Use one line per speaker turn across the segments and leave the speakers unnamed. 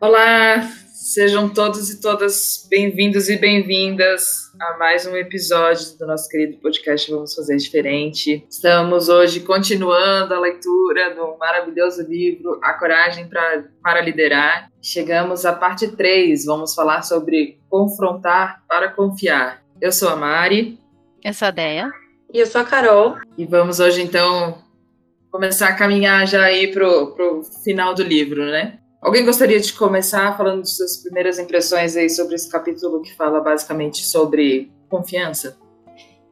Olá, sejam todos e todas bem-vindos e bem-vindas a mais um episódio do nosso querido podcast Vamos Fazer Diferente. Estamos hoje continuando a leitura do maravilhoso livro A Coragem pra, para Liderar. Chegamos à parte 3, vamos falar sobre confrontar para confiar. Eu sou a Mari.
Eu sou a Deia.
E eu sou a Carol.
E vamos hoje então começar a caminhar já aí pro, pro final do livro, né? Alguém gostaria de começar falando de suas primeiras impressões aí sobre esse capítulo que fala basicamente sobre confiança?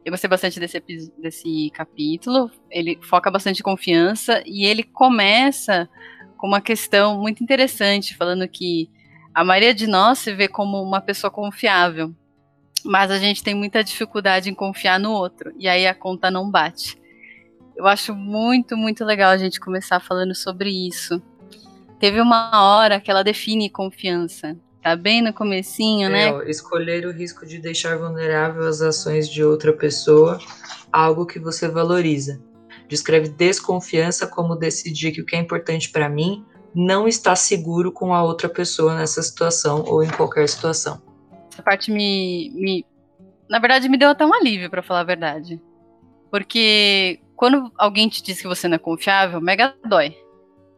Eu gostei bastante desse, desse capítulo. Ele foca bastante em confiança e ele começa com uma questão muito interessante, falando que a maioria de nós se vê como uma pessoa confiável, mas a gente tem muita dificuldade em confiar no outro e aí a conta não bate. Eu acho muito, muito legal a gente começar falando sobre isso. Teve uma hora que ela define confiança. Tá bem no comecinho,
é,
né?
Ó, escolher o risco de deixar vulnerável as ações de outra pessoa, algo que você valoriza. Descreve desconfiança como decidir que o que é importante para mim não está seguro com a outra pessoa nessa situação ou em qualquer situação.
Essa parte me, me na verdade me deu até um alívio para falar a verdade. Porque quando alguém te diz que você não é confiável, mega dói.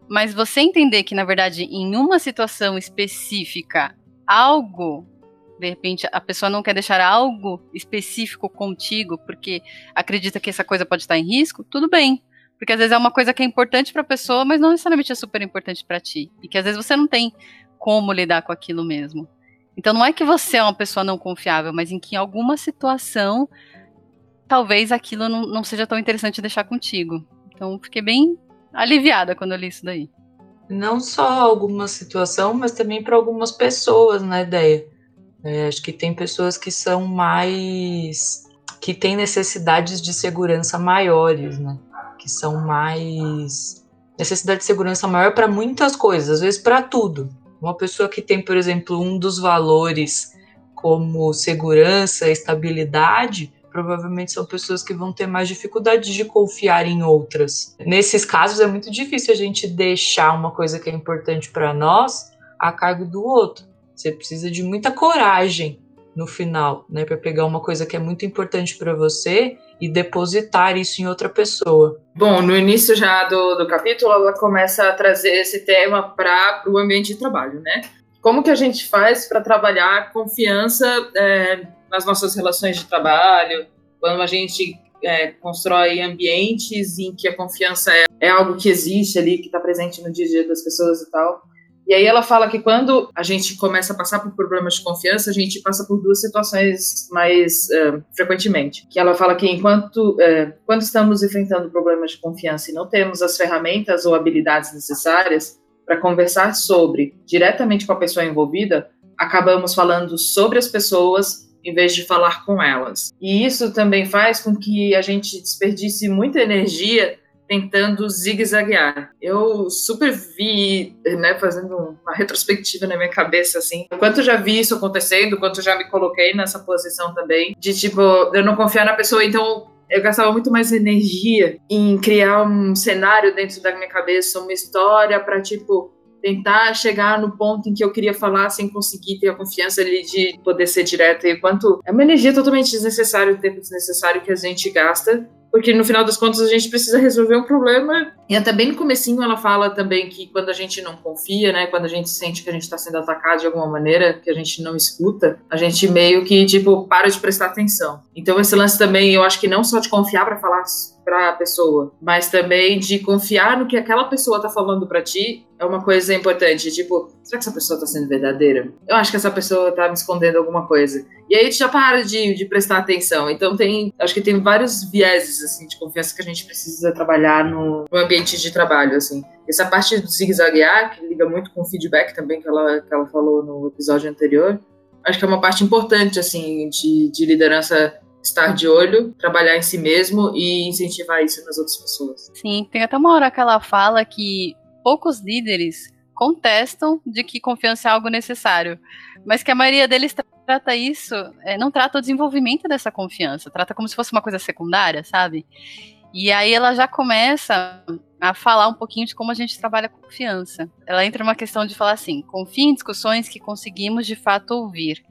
Mas você entender que, na verdade, em uma situação específica, algo, de repente, a pessoa não quer deixar algo específico contigo porque acredita que essa coisa pode estar em risco, tudo bem. Porque às vezes é uma coisa que é importante para a pessoa, mas não necessariamente é super importante para ti. E que às vezes você não tem como lidar com aquilo mesmo. Então não é que você é uma pessoa não confiável, mas em que em alguma situação talvez aquilo não, não seja tão interessante deixar contigo. Então fiquei bem aliviada quando eu li isso daí.
Não só alguma situação, mas também para algumas pessoas, né, ideia. É, acho que tem pessoas que são mais. que têm necessidades de segurança maiores, né? Que são mais. necessidade de segurança maior para muitas coisas, às vezes para tudo. Uma pessoa que tem, por exemplo, um dos valores como segurança, estabilidade, provavelmente são pessoas que vão ter mais dificuldade de confiar em outras. Nesses casos é muito difícil a gente deixar uma coisa que é importante para nós a cargo do outro. Você precisa de muita coragem no final, né, para pegar uma coisa que é muito importante para você e depositar isso em outra pessoa.
Bom, no início já do, do capítulo, ela começa a trazer esse tema para o ambiente de trabalho, né? Como que a gente faz para trabalhar confiança é, nas nossas relações de trabalho, quando a gente é, constrói ambientes em que a confiança é, é algo que existe ali, que está presente no dia a dia das pessoas e tal. E aí ela fala que quando a gente começa a passar por problemas de confiança, a gente passa por duas situações mais uh, frequentemente. Que ela fala que enquanto uh, quando estamos enfrentando problemas de confiança e não temos as ferramentas ou habilidades necessárias para conversar sobre diretamente com a pessoa envolvida, acabamos falando sobre as pessoas em vez de falar com elas. E isso também faz com que a gente desperdice muita energia tentando zigue-zaguear. Eu super vi, né, fazendo uma retrospectiva na minha cabeça, assim, quanto já vi isso acontecendo, quanto já me coloquei nessa posição também, de tipo, eu não confiar na pessoa, então eu gastava muito mais energia em criar um cenário dentro da minha cabeça, uma história para tipo tentar chegar no ponto em que eu queria falar sem conseguir ter a confiança ali de poder ser direta e quanto é uma energia totalmente desnecessária, o tempo desnecessário que a gente gasta porque no final das contas a gente precisa resolver um problema. E até bem no comecinho ela fala também que quando a gente não confia, né, quando a gente sente que a gente está sendo atacado de alguma maneira, que a gente não escuta, a gente meio que tipo para de prestar atenção. Então esse lance também, eu acho que não só de confiar para falar para a pessoa, mas também de confiar no que aquela pessoa está falando para ti é uma coisa importante. Tipo, será que essa pessoa está sendo verdadeira? Eu acho que essa pessoa está me escondendo alguma coisa. E aí gente já para de, de prestar atenção. Então tem, acho que tem vários vieses assim de confiança que a gente precisa trabalhar no, no ambiente de trabalho, assim. Essa parte do zigue-zaguear, que liga muito com o feedback também que ela, que ela falou no episódio anterior, acho que é uma parte importante, assim, de, de liderança estar de olho, trabalhar em si mesmo e incentivar isso nas outras pessoas.
Sim, tem até uma hora que ela fala que poucos líderes contestam de que confiança é algo necessário, mas que a maioria deles trata isso, é, não trata o desenvolvimento dessa confiança, trata como se fosse uma coisa secundária, sabe? E aí ela já começa a falar um pouquinho de como a gente trabalha a confiança. Ela entra numa questão de falar assim: confie em discussões que conseguimos de fato ouvir.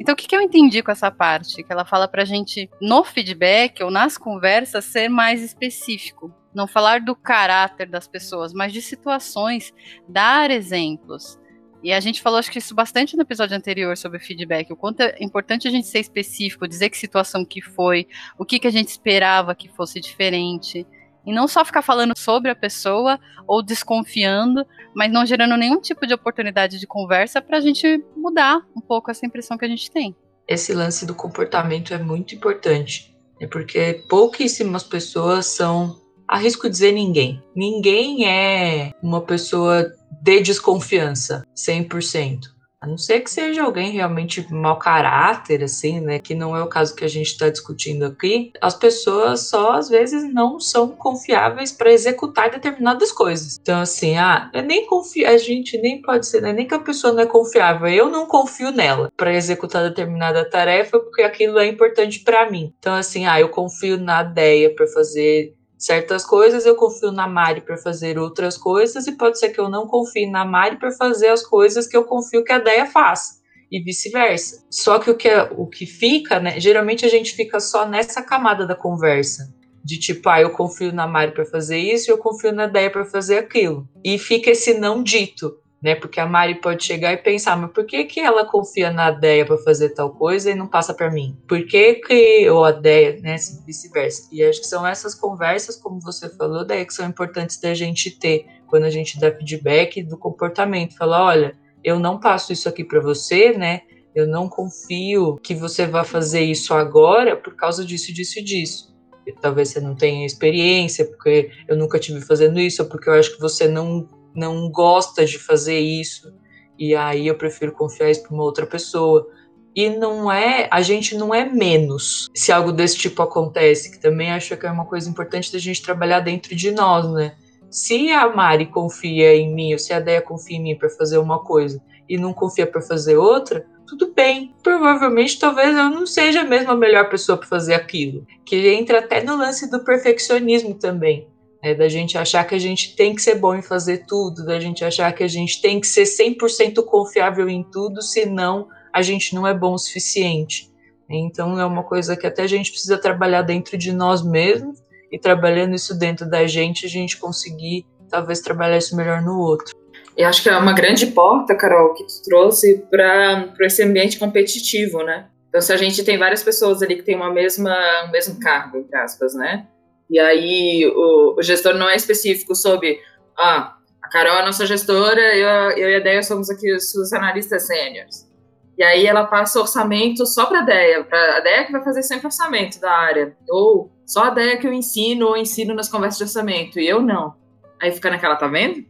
Então, o que, que eu entendi com essa parte? Que ela fala pra gente, no feedback ou nas conversas, ser mais específico. Não falar do caráter das pessoas, mas de situações, dar exemplos. E a gente falou, acho que isso bastante no episódio anterior sobre feedback, o quanto é importante a gente ser específico, dizer que situação que foi, o que, que a gente esperava que fosse diferente. E não só ficar falando sobre a pessoa ou desconfiando, mas não gerando nenhum tipo de oportunidade de conversa para a gente mudar um pouco essa impressão que a gente tem.
Esse lance do comportamento é muito importante, é porque pouquíssimas pessoas são, arrisco dizer ninguém. Ninguém é uma pessoa de desconfiança, 100%. A não ser que seja alguém realmente mau caráter, assim, né? Que não é o caso que a gente está discutindo aqui. As pessoas só às vezes não são confiáveis para executar determinadas coisas. Então, assim, ah, eu nem confio, a gente nem pode ser, né? Nem que a pessoa não é confiável, eu não confio nela para executar determinada tarefa porque aquilo é importante para mim. Então, assim, ah, eu confio na ideia para fazer certas coisas, eu confio na Mari para fazer outras coisas, e pode ser que eu não confie na Mari para fazer as coisas que eu confio que a Deia faça, e vice-versa. Só que o que, é, o que fica, né? Geralmente a gente fica só nessa camada da conversa. De tipo, ah, eu confio na Mari para fazer isso eu confio na Deia para fazer aquilo. E fica esse não dito né? Porque a Mari pode chegar e pensar, mas por que que ela confia na Deia para fazer tal coisa e não passa para mim? Por que que ou a Deia, né, assim, vice-versa? E acho que são essas conversas, como você falou, Deia, que são importantes da gente ter quando a gente dá feedback do comportamento, falar, olha, eu não passo isso aqui para você, né? Eu não confio que você vá fazer isso agora por causa disso, disso e disso. Talvez você não tenha experiência, porque eu nunca tive fazendo isso, ou porque eu acho que você não não gosta de fazer isso e aí eu prefiro confiar isso para uma outra pessoa. E não é, a gente não é menos se algo desse tipo acontece, que também acho que é uma coisa importante da gente trabalhar dentro de nós, né? Se a Mari confia em mim, ou se a Deia confia em mim para fazer uma coisa e não confia para fazer outra, tudo bem. Provavelmente, talvez eu não seja mesmo a melhor pessoa para fazer aquilo. Que entra até no lance do perfeccionismo também. É, da gente achar que a gente tem que ser bom em fazer tudo, da gente achar que a gente tem que ser 100% confiável em tudo, senão a gente não é bom o suficiente. Então é uma coisa que até a gente precisa trabalhar dentro de nós mesmos e trabalhando isso dentro da gente, a gente conseguir talvez trabalhar isso melhor no outro.
Eu acho que é uma grande porta, Carol, que tu trouxe para esse ambiente competitivo, né? Então, se a gente tem várias pessoas ali que têm uma mesma, mesmo cargo, entre aspas, né? E aí o, o gestor não é específico sobre, ah, a Carol é nossa gestora, eu, eu e a Deia somos aqui os, os analistas sêniores. E aí ela passa orçamento só para a Deia, para a Deia que vai fazer sempre orçamento da área. Ou só a Deia que eu ensino ou ensino nas conversas de orçamento, e eu não. Aí fica naquela, tá vendo?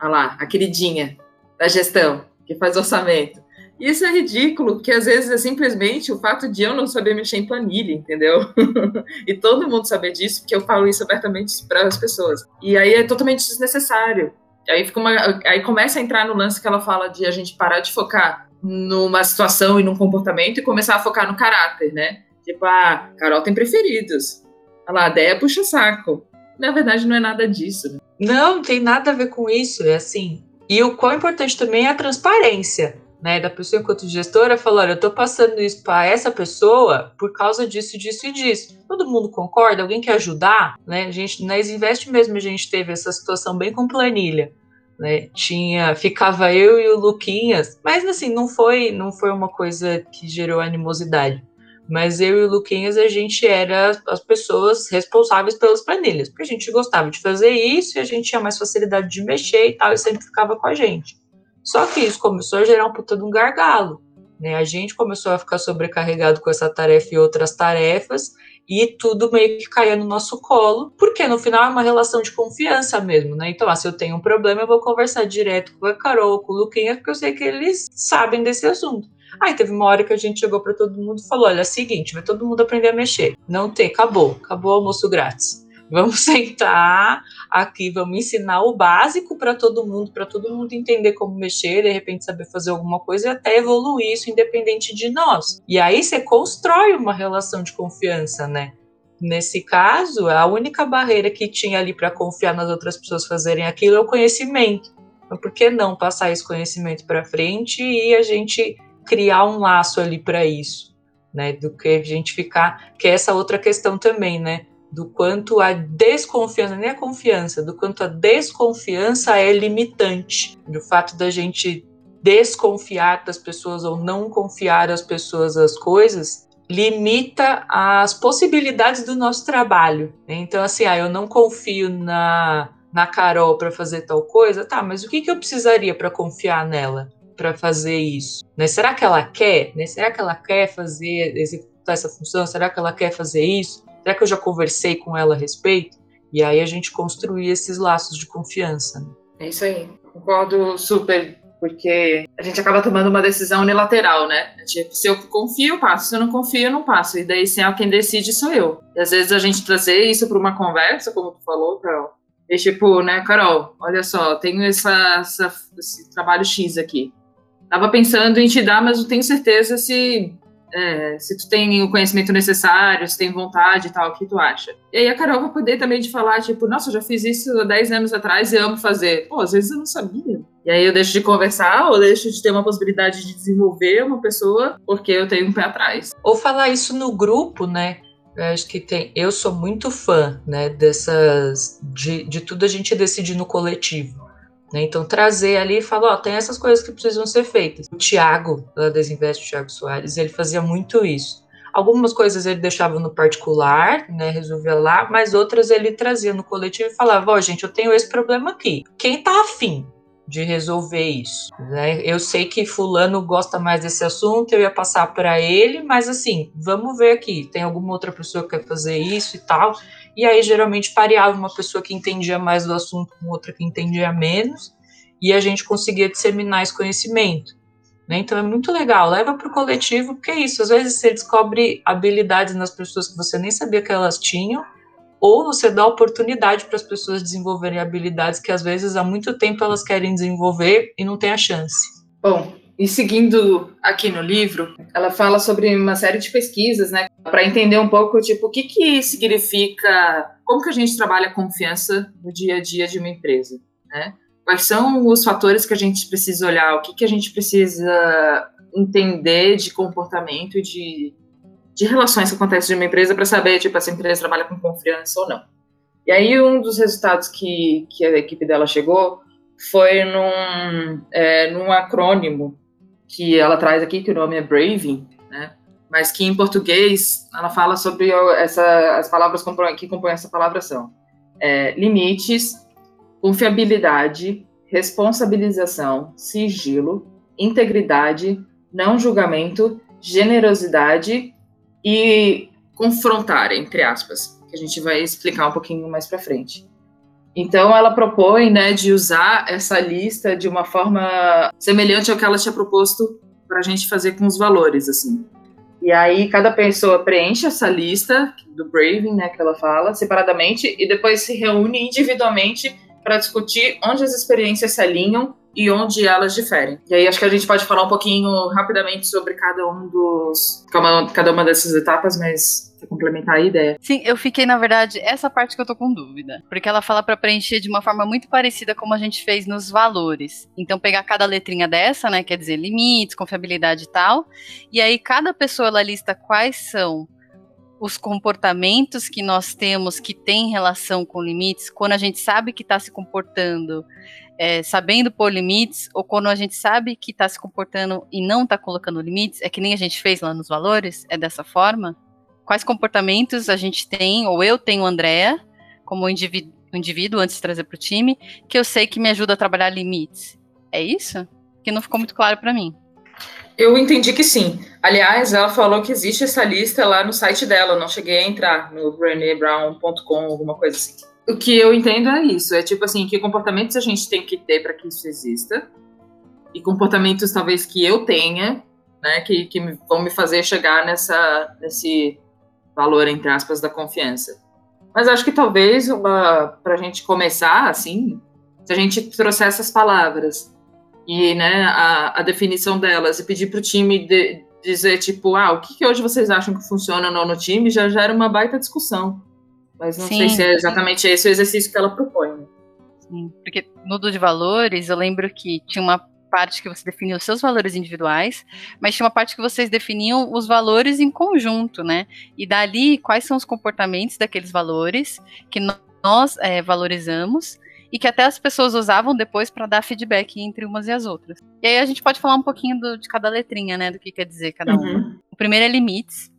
Olha lá, a queridinha da gestão, que faz orçamento. Isso é ridículo, que às vezes é simplesmente o fato de eu não saber mexer em planilha, entendeu? e todo mundo saber disso, porque eu falo isso abertamente para as pessoas. E aí é totalmente desnecessário. Aí, fica uma, aí começa a entrar no lance que ela fala de a gente parar de focar numa situação e num comportamento e começar a focar no caráter, né? Tipo, ah, Carol tem preferidos. Olha lá, a Deia puxa saco. Na verdade, não é nada disso. Né?
Não, tem nada a ver com isso. É assim. E o quão importante também é a transparência né, da pessoa enquanto gestora falar, olha, eu estou passando isso para essa pessoa por causa disso, disso e disso. Todo mundo concorda? Alguém quer ajudar? Né? A gente, na Invest mesmo a gente teve essa situação bem com planilha. Né? Tinha, ficava eu e o Luquinhas, mas assim, não foi, não foi uma coisa que gerou animosidade. Mas eu e o Luquinhas, a gente era as pessoas responsáveis pelas planilhas, porque a gente gostava de fazer isso e a gente tinha mais facilidade de mexer e tal, e sempre ficava com a gente. Só que isso começou a gerar um puta de um gargalo. Né? A gente começou a ficar sobrecarregado com essa tarefa e outras tarefas, e tudo meio que caía no nosso colo, porque no final é uma relação de confiança mesmo, né? Então, ah, se eu tenho um problema, eu vou conversar direto com a Carol, com o Luquinha, porque eu sei que eles sabem desse assunto. Aí teve uma hora que a gente chegou para todo mundo e falou: olha, é o seguinte, vai todo mundo aprender a mexer. Não tem, acabou, acabou o almoço grátis. Vamos sentar aqui, vamos ensinar o básico para todo mundo, para todo mundo entender como mexer, de repente saber fazer alguma coisa e até evoluir isso independente de nós. E aí você constrói uma relação de confiança, né? nesse caso, a única barreira que tinha ali para confiar nas outras pessoas fazerem aquilo é o conhecimento. Então, por que não passar esse conhecimento para frente e a gente criar um laço ali para isso, né? Do que a gente ficar, que é essa outra questão também, né? Do quanto a desconfiança, nem a confiança, do quanto a desconfiança é limitante, do fato da gente desconfiar das pessoas ou não confiar às pessoas as coisas, limita as possibilidades do nosso trabalho. Então, assim, ah, eu não confio na, na Carol para fazer tal coisa, tá, mas o que, que eu precisaria para confiar nela para fazer isso? Né? Será que ela quer? Né? Será que ela quer fazer, executar essa função? Será que ela quer fazer isso? Será que eu já conversei com ela a respeito? E aí a gente construir esses laços de confiança. Né?
É isso aí. Concordo super porque a gente acaba tomando uma decisão unilateral, né? Tipo, se eu confio, eu passo. Se eu não confio, eu não passo. E daí, se é quem decide, sou eu. E às vezes a gente trazer isso para uma conversa, como tu falou, Carol. E tipo, né, Carol, olha só, tenho essa, essa, esse trabalho X aqui. Tava pensando em te dar, mas não tenho certeza se é, se tu tem o conhecimento necessário, se tem vontade e tal, o que tu acha? E aí a Carol vai poder também te falar, tipo, nossa, eu já fiz isso há 10 anos atrás e amo fazer. Pô, às vezes eu não sabia. E aí eu deixo de conversar ou deixo de ter uma possibilidade de desenvolver uma pessoa porque eu tenho um pé atrás.
Ou falar isso no grupo, né? Eu acho que tem. Eu sou muito fã, né, dessas. de, de tudo a gente decidir no coletivo. Né? Então, trazer ali e falar: ó, tem essas coisas que precisam ser feitas. O Tiago, da Desinvest, o Tiago Soares, ele fazia muito isso. Algumas coisas ele deixava no particular, né, resolvia lá, mas outras ele trazia no coletivo e falava: ó, oh, gente, eu tenho esse problema aqui. Quem tá afim de resolver isso. Né? Eu sei que fulano gosta mais desse assunto, eu ia passar para ele, mas assim, vamos ver aqui, tem alguma outra pessoa que quer fazer isso e tal. E aí geralmente pareava uma pessoa que entendia mais do assunto com outra que entendia menos, e a gente conseguia disseminar esse conhecimento. Né? Então é muito legal, leva para o coletivo, porque é isso, às vezes você descobre habilidades nas pessoas que você nem sabia que elas tinham, ou você dá oportunidade para as pessoas desenvolverem habilidades que às vezes há muito tempo elas querem desenvolver e não tem a chance.
Bom, e seguindo aqui no livro, ela fala sobre uma série de pesquisas, né, para entender um pouco tipo o que que significa, como que a gente trabalha a confiança no dia a dia de uma empresa, né? Quais são os fatores que a gente precisa olhar, o que que a gente precisa entender de comportamento e de de relações que acontecem de uma empresa para saber, tipo, essa empresa trabalha com confiança ou não. E aí, um dos resultados que, que a equipe dela chegou foi num, é, num acrônimo que ela traz aqui, que o nome é Braving, né? Mas que em português ela fala sobre essa, as palavras que compõem essa palavra são é, limites, confiabilidade, responsabilização, sigilo, integridade, não julgamento, generosidade e confrontar, entre aspas, que a gente vai explicar um pouquinho mais para frente. Então, ela propõe né, de usar essa lista de uma forma semelhante ao que ela tinha proposto para a gente fazer com os valores, assim. E aí, cada pessoa preenche essa lista do Braving, né, que ela fala, separadamente, e depois se reúne individualmente para discutir onde as experiências se alinham e onde elas diferem. E aí acho que a gente pode falar um pouquinho rapidamente sobre cada um dos cada uma dessas etapas, mas complementar a ideia.
Sim, eu fiquei na verdade essa parte que eu tô com dúvida, porque ela fala para preencher de uma forma muito parecida como a gente fez nos valores. Então pegar cada letrinha dessa, né, quer dizer, limites, confiabilidade e tal, e aí cada pessoa ela lista quais são os comportamentos que nós temos que têm relação com limites, quando a gente sabe que está se comportando é, sabendo pôr limites, ou quando a gente sabe que está se comportando e não está colocando limites, é que nem a gente fez lá nos valores, é dessa forma? Quais comportamentos a gente tem, ou eu tenho, Andréa, como indivíduo, indivíduo antes de trazer para o time, que eu sei que me ajuda a trabalhar limites? É isso? Que não ficou muito claro para mim.
Eu entendi que sim. Aliás, ela falou que existe essa lista lá no site dela. Eu não cheguei a entrar no brenebrown.com, alguma coisa assim. O que eu entendo é isso, é tipo assim, que comportamentos a gente tem que ter para que isso exista, e comportamentos talvez que eu tenha, né, que, que vão me fazer chegar nessa, nesse valor, entre aspas, da confiança. Mas acho que talvez uma, pra gente começar, assim, se a gente trouxer essas palavras e, né, a, a definição delas e pedir pro time de, dizer, tipo, ah, o que, que hoje vocês acham que funciona ou não no time, já gera uma baita discussão. Mas não sim, sei se é exatamente esse o exercício que ela propõe. Né?
Sim, porque no de valores, eu lembro que tinha uma parte que você definiu os seus valores individuais, mas tinha uma parte que vocês definiam os valores em conjunto, né? E dali, quais são os comportamentos daqueles valores que nós é, valorizamos e que até as pessoas usavam depois para dar feedback entre umas e as outras. E aí a gente pode falar um pouquinho do, de cada letrinha, né, do que quer dizer cada uma. Uhum. O primeiro é limites,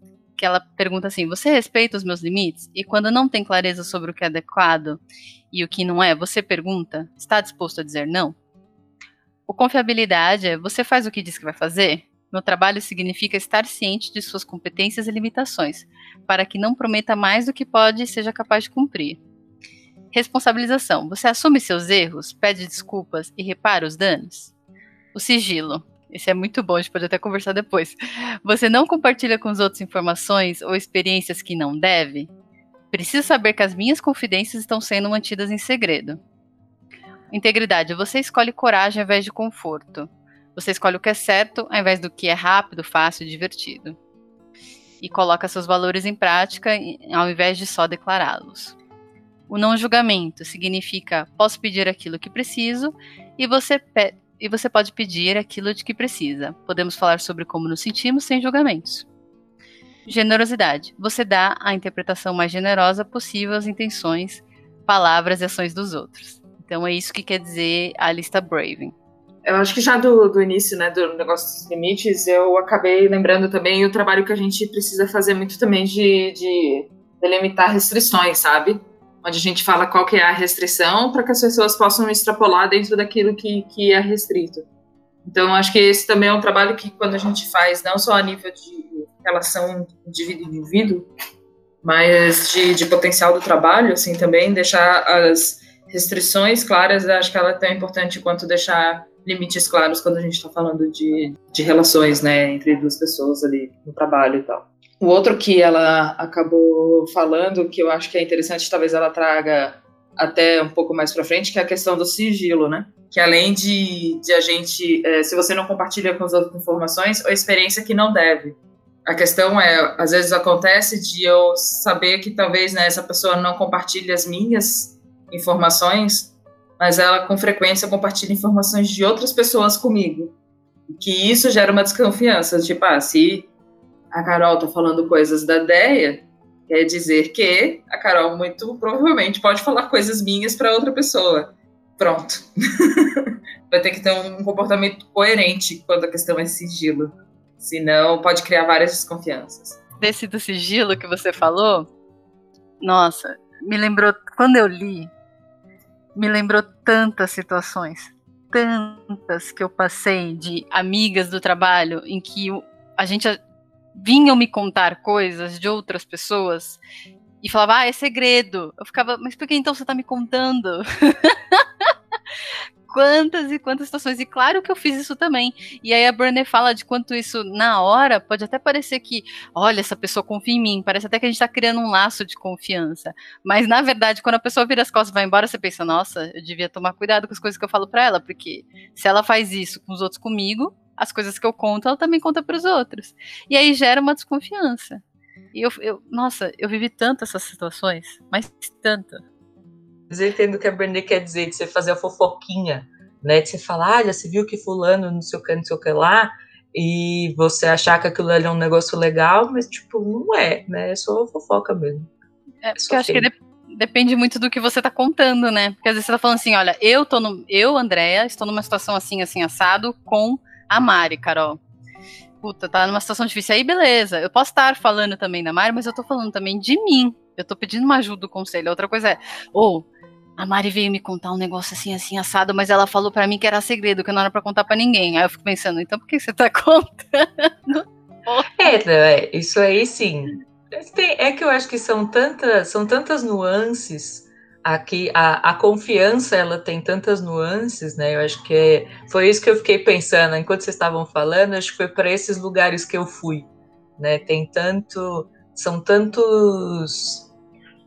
que ela pergunta assim: você respeita os meus limites? E quando não tem clareza sobre o que é adequado e o que não é, você pergunta: está disposto a dizer não? O confiabilidade é: você faz o que diz que vai fazer? No trabalho significa estar ciente de suas competências e limitações, para que não prometa mais do que pode e seja capaz de cumprir. Responsabilização. Você assume seus erros, pede desculpas e repara os danos? O sigilo. Esse é muito bom, a gente pode até conversar depois. Você não compartilha com os outros informações ou experiências que não deve? Preciso saber que as minhas confidências estão sendo mantidas em segredo. Integridade. Você escolhe coragem ao invés de conforto. Você escolhe o que é certo ao invés do que é rápido, fácil e divertido. E coloca seus valores em prática ao invés de só declará-los. O não julgamento significa posso pedir aquilo que preciso e você, e você pode pedir aquilo de que precisa. Podemos falar sobre como nos sentimos sem julgamentos. Generosidade. Você dá a interpretação mais generosa possível às intenções, palavras e ações dos outros. Então é isso que quer dizer a lista Braving.
Eu acho que já do, do início, né, do negócio dos limites, eu acabei lembrando também o trabalho que a gente precisa fazer muito também de, de delimitar restrições, sabe? Onde a gente fala qual que é a restrição para que as pessoas possam extrapolar dentro daquilo que, que é restrito. Então, acho que esse também é um trabalho que, quando a gente faz, não só a nível de relação indivíduo-indivíduo, mas de, de, potencial do trabalho, assim, também, deixar as restrições claras, acho que ela é tão importante quanto deixar limites claros quando a gente está falando de, de relações, né, entre duas pessoas ali no trabalho e tal. O outro que ela acabou falando, que eu acho que é interessante, talvez ela traga até um pouco mais para frente, que é a questão do sigilo, né? Que além de, de a gente, é, se você não compartilha com as outras informações, a experiência que não deve. A questão é, às vezes acontece de eu saber que talvez né, essa pessoa não compartilhe as minhas informações, mas ela com frequência compartilha informações de outras pessoas comigo. Que isso gera uma desconfiança, tipo, ah, se a Carol tá falando coisas da Deia, quer dizer que a Carol muito provavelmente pode falar coisas minhas para outra pessoa. Pronto. Vai ter que ter um comportamento coerente quando a questão é sigilo. Senão pode criar várias desconfianças.
Desse do sigilo que você falou, nossa, me lembrou, quando eu li, me lembrou tantas situações, tantas que eu passei de amigas do trabalho em que a gente vinham me contar coisas de outras pessoas e falava, ah, é segredo. Eu ficava, mas por que então você tá me contando? quantas e quantas situações. E claro que eu fiz isso também. E aí a Brené fala de quanto isso, na hora, pode até parecer que, olha, essa pessoa confia em mim. Parece até que a gente tá criando um laço de confiança. Mas, na verdade, quando a pessoa vira as costas e vai embora, você pensa, nossa, eu devia tomar cuidado com as coisas que eu falo para ela, porque se ela faz isso com os outros comigo, as coisas que eu conto, ela também conta para os outros. E aí gera uma desconfiança. E eu, eu, nossa, eu vivi tanto essas situações, mas tanto.
Mas eu entendo o que a Brené quer dizer, de você fazer a fofoquinha, né? De você falar, olha, você viu que fulano, não sei o que, não sei o que lá, e você achar que aquilo ali é um negócio legal, mas, tipo, não é, né? É só fofoca mesmo.
É, é porque eu acho que de, depende muito do que você tá contando, né? Porque às vezes você tá falando assim, olha, eu tô no. Eu, Andréa, estou numa situação assim, assim, assado, com a Mari, Carol. Puta, tá numa situação difícil. Aí, beleza. Eu posso estar falando também da Mari, mas eu tô falando também de mim. Eu tô pedindo uma ajuda do conselho. Outra coisa é, ou oh, a Mari veio me contar um negócio assim, assim, assado, mas ela falou para mim que era segredo, que não era pra contar para ninguém. Aí eu fico pensando, então por que você tá contando?
É, é, isso aí sim. É que eu acho que são tantas, são tantas nuances aqui a, a confiança ela tem tantas nuances, né? Eu acho que é, foi isso que eu fiquei pensando enquanto vocês estavam falando. Acho que foi para esses lugares que eu fui, né? Tem tanto, são tantos,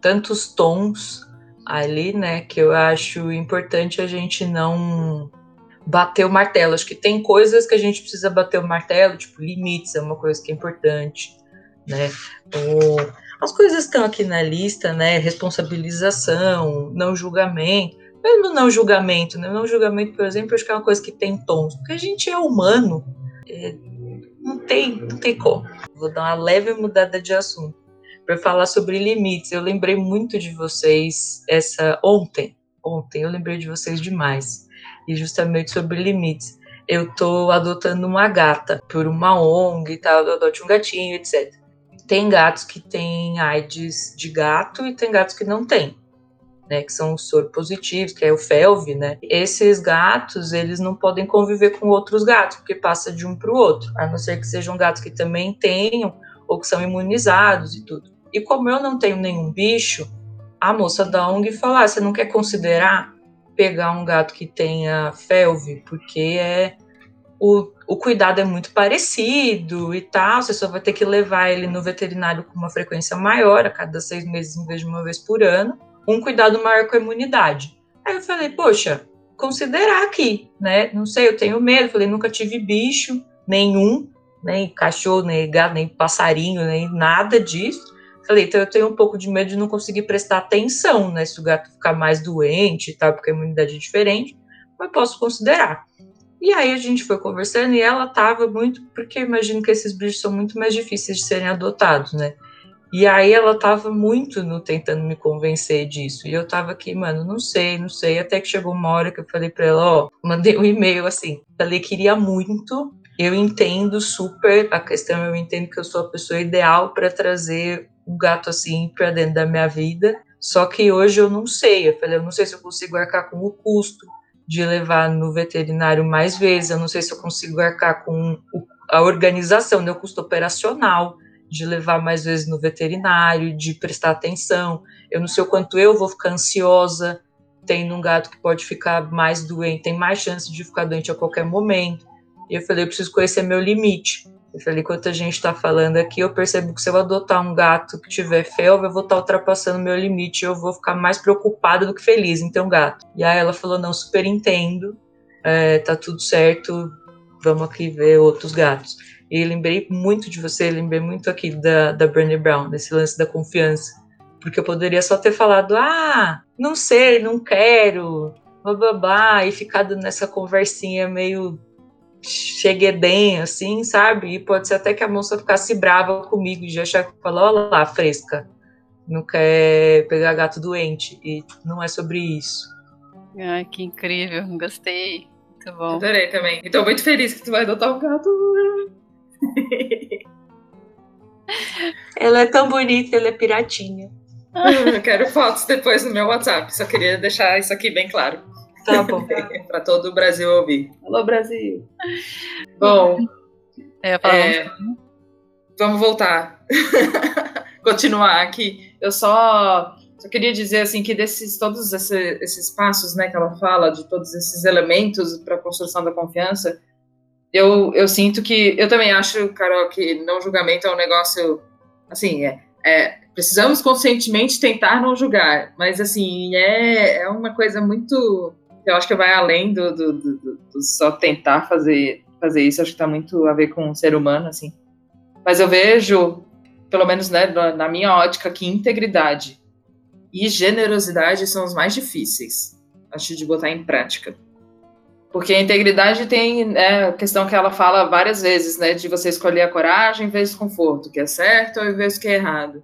tantos tons ali, né? Que eu acho importante a gente não bater o martelo. Acho que tem coisas que a gente precisa bater o martelo, tipo limites é uma coisa que é importante, né? As coisas estão aqui na lista, né? Responsabilização, não julgamento. Mesmo não julgamento, né? Não julgamento, por exemplo, acho que é uma coisa que tem tons, porque a gente é humano, é, não tem, não tem como. Vou dar uma leve mudada de assunto para falar sobre limites. Eu lembrei muito de vocês essa ontem. Ontem eu lembrei de vocês demais e justamente sobre limites. Eu tô adotando uma gata por uma ONG e tal, eu adote um gatinho, etc. Tem gatos que têm AIDS de gato e tem gatos que não têm. Né, que são os soropositivos, que é o FeLV, né? Esses gatos, eles não podem conviver com outros gatos, porque passa de um para o outro, a não ser que sejam gatos que também tenham ou que são imunizados e tudo. E como eu não tenho nenhum bicho, a moça da ONG falou: ah, você não quer considerar pegar um gato que tenha felve, porque é o, o cuidado é muito parecido e tal, você só vai ter que levar ele no veterinário com uma frequência maior, a cada seis meses em vez de uma vez por ano, um cuidado maior com a imunidade. Aí eu falei, poxa, considerar aqui, né? Não sei, eu tenho medo, falei, nunca tive bicho nenhum, nem cachorro, nem gato, nem passarinho, nem nada disso. Falei, então eu tenho um pouco de medo de não conseguir prestar atenção, né? Se o gato ficar mais doente e tal, porque a imunidade é diferente, mas posso considerar. E aí a gente foi conversando e ela tava muito, porque eu imagino que esses bichos são muito mais difíceis de serem adotados, né? E aí ela tava muito no tentando me convencer disso. E eu tava aqui, mano, não sei, não sei. Até que chegou uma hora que eu falei pra ela, ó, mandei um e-mail assim. Falei, queria muito. Eu entendo super a questão, eu entendo que eu sou a pessoa ideal para trazer um gato assim para dentro da minha vida. Só que hoje eu não sei. Eu falei, eu não sei se eu consigo arcar com o custo de levar no veterinário mais vezes. Eu não sei se eu consigo arcar com a organização, né, o custo operacional de levar mais vezes no veterinário, de prestar atenção. Eu não sei o quanto eu vou ficar ansiosa tendo um gato que pode ficar mais doente, tem mais chance de ficar doente a qualquer momento. E eu falei, eu preciso conhecer meu limite. Eu falei, enquanto a gente está falando aqui, eu percebo que se eu adotar um gato que tiver felva, eu vou estar tá ultrapassando meu limite, eu vou ficar mais preocupada do que feliz em ter um gato. E aí ela falou, não, super entendo, é, tá tudo certo, vamos aqui ver outros gatos. E lembrei muito de você, lembrei muito aqui da, da Brené Brown, desse lance da confiança. Porque eu poderia só ter falado, ah, não sei, não quero, babá, e ficado nessa conversinha meio cheguedem, assim, sabe? E pode ser até que a moça ficasse brava comigo de achar que falou, olha lá, fresca, não quer pegar gato doente. E não é sobre isso.
Ai, que incrível, gostei. Muito bom.
Adorei também. Estou muito feliz que tu vai adotar um gato.
ela é tão bonita, ela é piratinha.
Eu quero fotos depois no meu WhatsApp. Só queria deixar isso aqui bem claro.
Tá bom.
para todo o Brasil ouvir. Alô, Brasil! Bom,
é, é,
vamos voltar. Continuar aqui. Eu só, só queria dizer assim que desses todos esse, esses passos, né, que ela fala, de todos esses elementos para a construção da confiança, eu, eu sinto que eu também acho, Carol, que não julgamento é um negócio assim, é, é precisamos conscientemente tentar não julgar, mas assim é, é uma coisa muito eu acho que vai além do, do, do, do só tentar fazer, fazer isso, acho que está muito a ver com o ser humano, assim. Mas eu vejo, pelo menos né, na minha ótica, que integridade e generosidade são os mais difíceis, acho, de botar em prática. Porque a integridade tem né, a questão que ela fala várias vezes, né? De você escolher a coragem em vez do conforto, que é certo ou em vez do que é errado.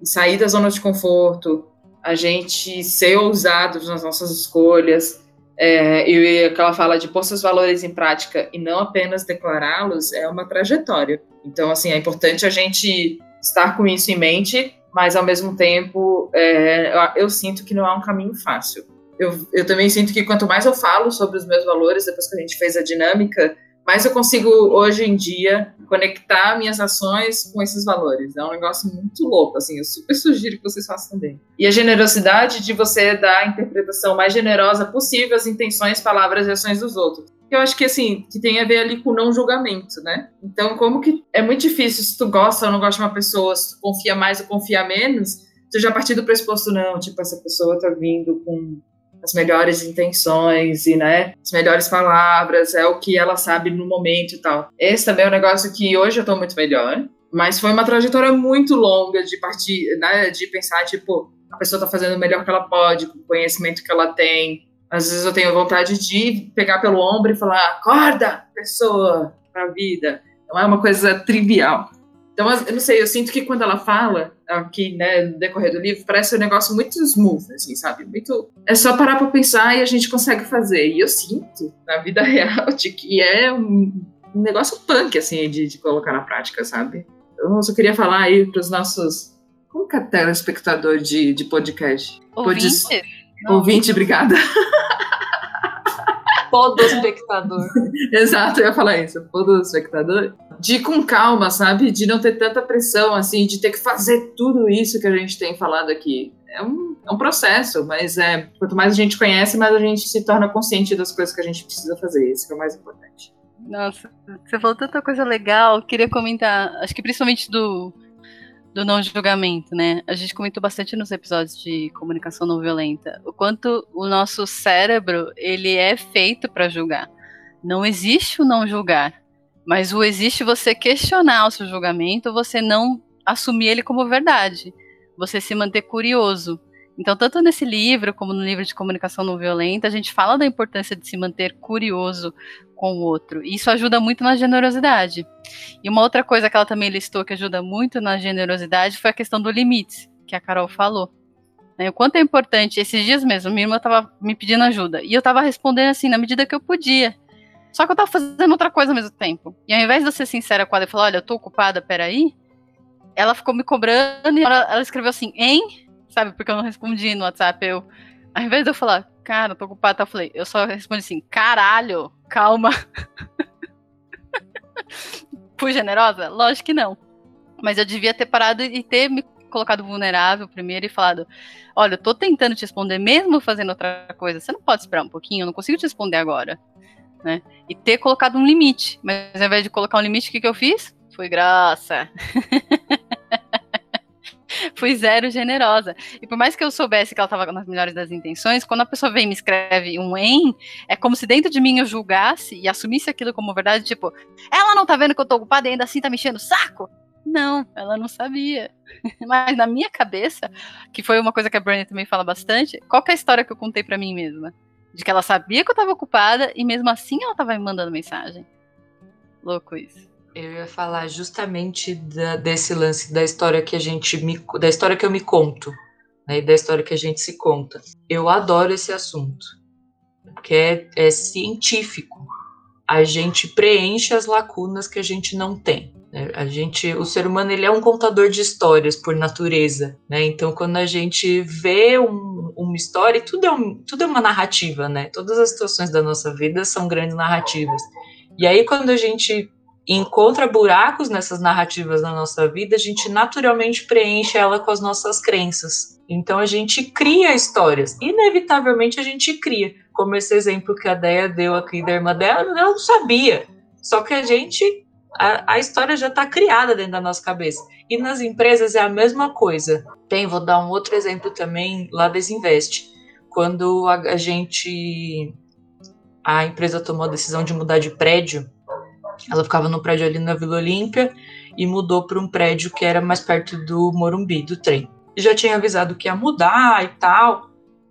E sair da zona de conforto, a gente ser ousado nas nossas escolhas, é, e que ela fala de pôr seus valores em prática e não apenas declará-los é uma trajetória. Então, assim, é importante a gente estar com isso em mente, mas ao mesmo tempo é, eu, eu, sinto que não é um caminho fácil. Eu, eu também sinto que quanto mais eu falo sobre os meus valores, depois que a gente fez a dinâmica, mais eu consigo hoje em dia conectar minhas ações com esses valores. É um negócio muito louco, assim, eu super sugiro que vocês façam também. E a generosidade de você dar a interpretação mais generosa possível às intenções, palavras e ações dos outros. Eu acho que, assim, que tem a ver ali com não julgamento, né? Então, como que é muito difícil se tu gosta ou não gosta de uma pessoa, se tu confia mais ou confia menos, tu já partir do pressuposto, não, tipo, essa pessoa tá vindo com as melhores intenções e, né, as melhores palavras, é o que ela sabe no momento e tal. Esse também é um negócio que hoje eu tô muito melhor, mas foi uma trajetória muito longa de partir, né, de pensar, tipo, a pessoa tá fazendo o melhor que ela pode, com o conhecimento que ela tem. Às vezes eu tenho vontade de pegar pelo ombro e falar, acorda, pessoa, pra vida. Não é uma coisa trivial. Então, eu não sei, eu sinto que quando ela fala, aqui, né, no decorrer do livro, parece um negócio muito smooth, assim, sabe? Muito. É só parar pra pensar e a gente consegue fazer. E eu sinto, na vida real, de que é um, um negócio punk, assim, de, de, colocar na prática, sabe? Eu só queria falar aí pros nossos. Como que é telespectador de, de podcast?
Ouvinte?
Pod... Ouvinte, obrigada.
Podospectador.
Exato, eu ia falar isso, podospectador. De ir com calma, sabe? De não ter tanta pressão, assim, de ter que fazer tudo isso que a gente tem falado aqui. É um, é um processo, mas é quanto mais a gente conhece, mais a gente se torna consciente das coisas que a gente precisa fazer. Isso é o mais importante.
Nossa, você falou tanta coisa legal. Queria comentar, acho que principalmente do do não julgamento, né? A gente comentou bastante nos episódios de comunicação não violenta o quanto o nosso cérebro ele é feito para julgar. Não existe o não julgar, mas o existe você questionar o seu julgamento, você não assumir ele como verdade, você se manter curioso. Então, tanto nesse livro como no livro de comunicação não violenta, a gente fala da importância de se manter curioso com o outro. E isso ajuda muito na generosidade. E uma outra coisa que ela também listou que ajuda muito na generosidade foi a questão do limite, que a Carol falou. Né, o quanto é importante, esses dias mesmo, minha irmã estava me pedindo ajuda. E eu estava respondendo assim, na medida que eu podia. Só que eu estava fazendo outra coisa ao mesmo tempo. E ao invés de eu ser sincera com ela e falar, olha, eu tô ocupada, peraí, ela ficou me cobrando e ela, escreveu assim, hein? Sabe, porque eu não respondi no WhatsApp. Eu, ao invés de eu falar, cara, tô ocupada, eu falei, eu só respondi assim, caralho, calma. Fui generosa? Lógico que não. Mas eu devia ter parado e ter me colocado vulnerável primeiro e falado: Olha, eu tô tentando te responder mesmo fazendo outra coisa. Você não pode esperar um pouquinho? Eu não consigo te responder agora. Né? E ter colocado um limite. Mas ao invés de colocar um limite, o que, que eu fiz? Foi graça. fui zero generosa. E por mais que eu soubesse que ela estava nas melhores das intenções, quando a pessoa vem e me escreve um em, é como se dentro de mim eu julgasse e assumisse aquilo como verdade, tipo, ela não tá vendo que eu tô ocupada e ainda assim tá mexendo o saco? Não, ela não sabia. Mas na minha cabeça, que foi uma coisa que a Brené também fala bastante, qual é a história que eu contei para mim mesma? De que ela sabia que eu tava ocupada e mesmo assim ela tava me mandando mensagem. Louco isso.
Eu ia falar justamente da, desse lance da história que a gente me, da história que eu me conto, né, e da história que a gente se conta. Eu adoro esse assunto, porque é, é científico. A gente preenche as lacunas que a gente não tem. Né? A gente, o ser humano, ele é um contador de histórias por natureza, né? Então, quando a gente vê um, uma história, tudo é, um, tudo é uma narrativa, né? Todas as situações da nossa vida são grandes narrativas. E aí, quando a gente encontra buracos nessas narrativas na nossa vida, a gente naturalmente preenche ela com as nossas crenças. Então a gente cria histórias. Inevitavelmente a gente cria. Como esse exemplo que a Deia deu aqui da irmã dela, ela não sabia. Só que a gente. A, a história já está criada dentro da nossa cabeça. E nas empresas é a mesma coisa. Tem, vou dar um outro exemplo também lá da Desinvest. Quando a, a gente. A empresa tomou a decisão de mudar de prédio, ela ficava no prédio ali na Vila Olímpia e mudou para um prédio que era mais perto do Morumbi, do trem. Já tinha avisado que ia mudar e tal.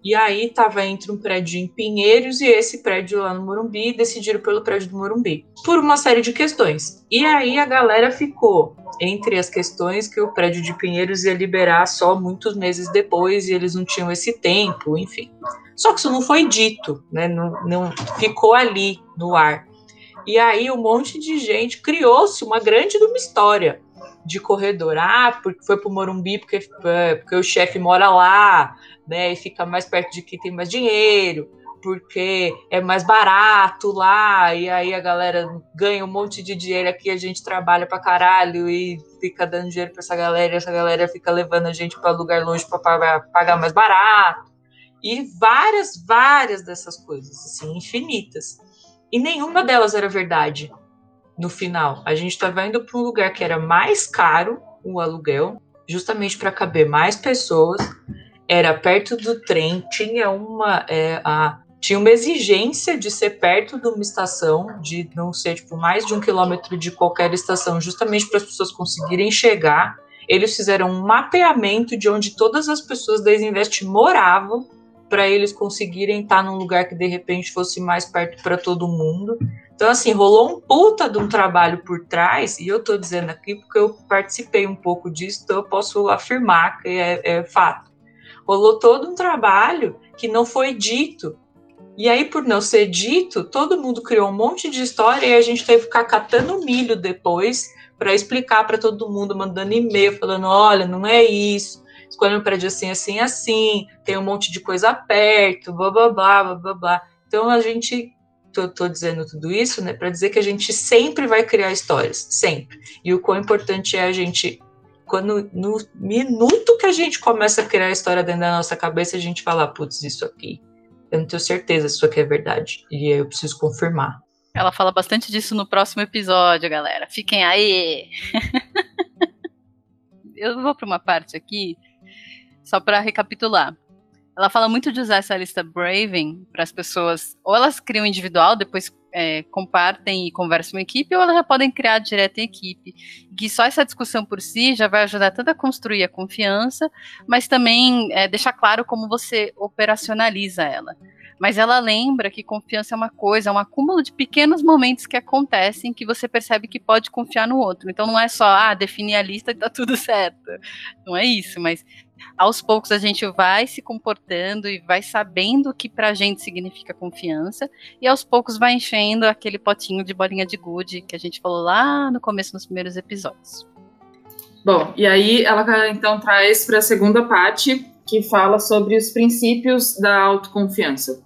E aí estava entre um prédio em Pinheiros e esse prédio lá no Morumbi, decidiram pelo prédio do Morumbi, por uma série de questões. E aí a galera ficou entre as questões que o prédio de Pinheiros ia liberar só muitos meses depois e eles não tinham esse tempo, enfim. Só que isso não foi dito, né? Não, não ficou ali no ar. E aí um monte de gente criou-se uma grande uma história de corredor. Ah, porque foi pro Morumbi porque, é, porque o chefe mora lá, né? E fica mais perto de quem tem mais dinheiro, porque é mais barato lá, e aí a galera ganha um monte de dinheiro aqui, a gente trabalha pra caralho e fica dando dinheiro pra essa galera, e essa galera fica levando a gente para lugar longe para pagar, mais barato. E várias, várias dessas coisas, assim, infinitas. E nenhuma delas era verdade no final. A gente estava indo para um lugar que era mais caro o aluguel, justamente para caber mais pessoas. Era perto do trem, tinha uma é, a, tinha uma exigência de ser perto de uma estação, de não ser tipo mais de um quilômetro de qualquer estação, justamente para as pessoas conseguirem chegar. Eles fizeram um mapeamento de onde todas as pessoas da Invest moravam para eles conseguirem estar num lugar que de repente fosse mais perto para todo mundo. Então, assim, rolou um puta de um trabalho por trás, e eu estou dizendo aqui porque eu participei um pouco disso, então eu posso afirmar que é, é fato. Rolou todo um trabalho que não foi dito. E aí, por não ser dito, todo mundo criou um monte de história e a gente teve que ficar catando milho depois para explicar para todo mundo, mandando e-mail, falando: olha, não é isso, escolhe um prédio assim, assim, assim, tem um monte de coisa perto, blá, blá, blá, blá, blá, blá. Então a gente, tô, tô dizendo tudo isso, né, para dizer que a gente sempre vai criar histórias, sempre. E o quão importante é a gente, quando no minuto que a gente começa a criar a história dentro da nossa cabeça, a gente fala, putz, isso aqui, eu não tenho certeza se isso aqui é verdade, e eu preciso confirmar.
Ela fala bastante disso no próximo episódio, galera. Fiquem aí! eu vou para uma parte aqui só para recapitular. Ela fala muito de usar essa lista Braving para as pessoas, ou elas criam individual, depois é, compartem e conversam em equipe, ou elas já podem criar direto em equipe. Que só essa discussão por si já vai ajudar tanto a construir a confiança, mas também é, deixar claro como você operacionaliza ela. Mas ela lembra que confiança é uma coisa, é um acúmulo de pequenos momentos que acontecem que você percebe que pode confiar no outro. Então não é só, ah, definir a lista e tá tudo certo. Não é isso, mas aos poucos a gente vai se comportando e vai sabendo o que pra gente significa confiança, e aos poucos vai enchendo aquele potinho de bolinha de gude que a gente falou lá no começo nos primeiros episódios.
Bom, e aí ela então traz para a segunda parte que fala sobre os princípios da autoconfiança.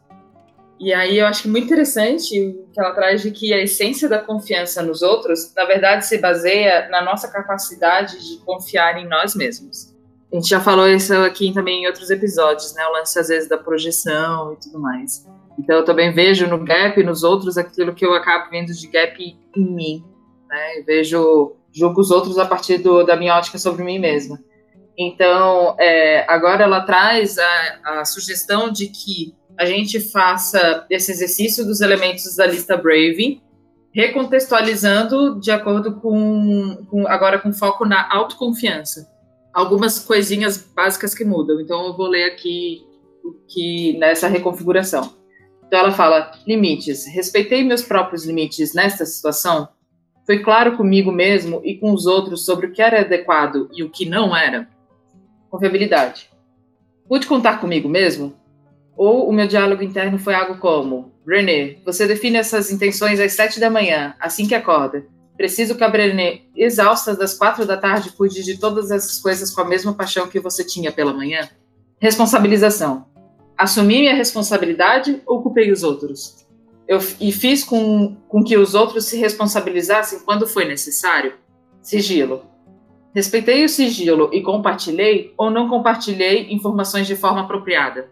E aí eu acho muito interessante que ela traz de que a essência da confiança nos outros, na verdade, se baseia na nossa capacidade de confiar em nós mesmos. A gente já falou isso aqui também em outros episódios, né? O lance, às vezes, da projeção e tudo mais. Então, eu também vejo no gap e nos outros aquilo que eu acabo vendo de gap em mim. Né? Eu vejo, julgo os outros a partir do, da minha ótica sobre mim mesma. Então, é, agora ela traz a, a sugestão de que a gente faça esse exercício dos elementos da lista Brave, recontextualizando de acordo com, com, agora com foco na autoconfiança. Algumas coisinhas básicas que mudam. Então eu vou ler aqui o que nessa reconfiguração. Então ela fala: limites. Respeitei meus próprios limites nesta situação. Foi claro comigo mesmo e com os outros sobre o que era adequado e o que não era. Confiabilidade. Pude contar comigo mesmo? Ou o meu diálogo interno foi algo como: Brené, você define essas intenções às sete da manhã, assim que acorda. Preciso que a Brené, exausta das quatro da tarde, cuide de todas essas coisas com a mesma paixão que você tinha pela manhã? Responsabilização. Assumi minha responsabilidade ou culpei os outros? Eu, e fiz com, com que os outros se responsabilizassem quando foi necessário? Sigilo. Respeitei o sigilo e compartilhei ou não compartilhei informações de forma apropriada?